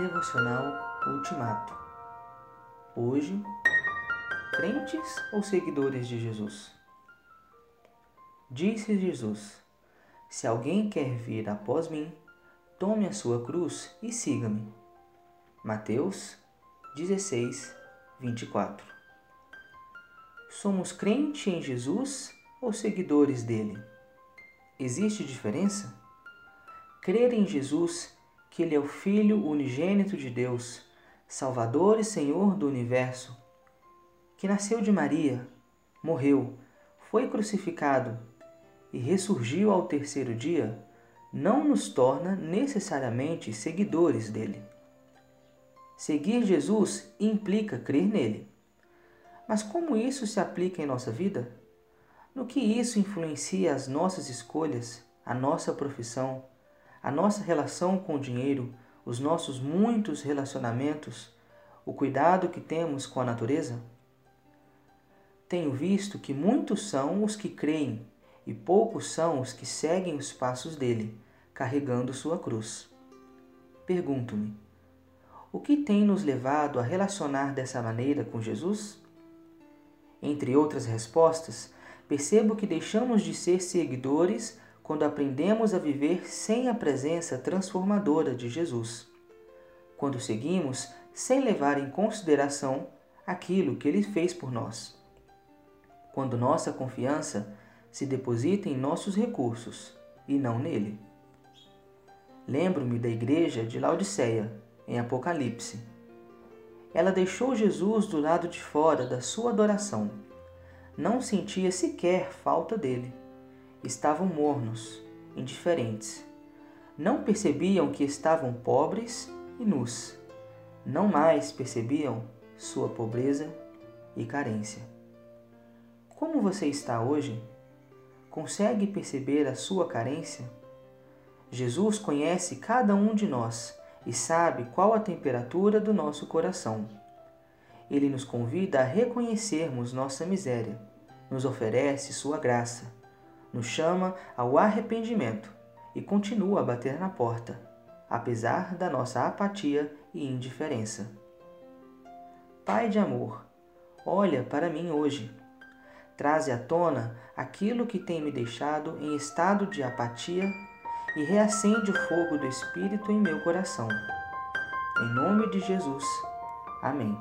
Devocional Ultimato. Hoje, crentes ou seguidores de Jesus? Disse Jesus: Se alguém quer vir após mim, tome a sua cruz e siga-me. Mateus 16, 24. Somos crentes em Jesus ou seguidores dele? Existe diferença? Crer em Jesus que Ele é o Filho unigênito de Deus, Salvador e Senhor do universo, que nasceu de Maria, morreu, foi crucificado e ressurgiu ao terceiro dia, não nos torna necessariamente seguidores dele. Seguir Jesus implica crer nele. Mas como isso se aplica em nossa vida? No que isso influencia as nossas escolhas, a nossa profissão, a nossa relação com o dinheiro, os nossos muitos relacionamentos, o cuidado que temos com a natureza? Tenho visto que muitos são os que creem e poucos são os que seguem os passos dele, carregando sua cruz. Pergunto-me: o que tem nos levado a relacionar dessa maneira com Jesus? Entre outras respostas, percebo que deixamos de ser seguidores quando aprendemos a viver sem a presença transformadora de Jesus. Quando seguimos sem levar em consideração aquilo que ele fez por nós. Quando nossa confiança se deposita em nossos recursos e não nele. Lembro-me da igreja de Laodiceia, em Apocalipse. Ela deixou Jesus do lado de fora da sua adoração. Não sentia sequer falta dele estavam mornos, indiferentes. Não percebiam que estavam pobres e nus. Não mais percebiam sua pobreza e carência. Como você está hoje? Consegue perceber a sua carência? Jesus conhece cada um de nós e sabe qual a temperatura do nosso coração. Ele nos convida a reconhecermos nossa miséria, nos oferece sua graça nos chama ao arrependimento e continua a bater na porta, apesar da nossa apatia e indiferença. Pai de amor, olha para mim hoje. Traze à tona aquilo que tem me deixado em estado de apatia e reacende o fogo do Espírito em meu coração. Em nome de Jesus. Amém.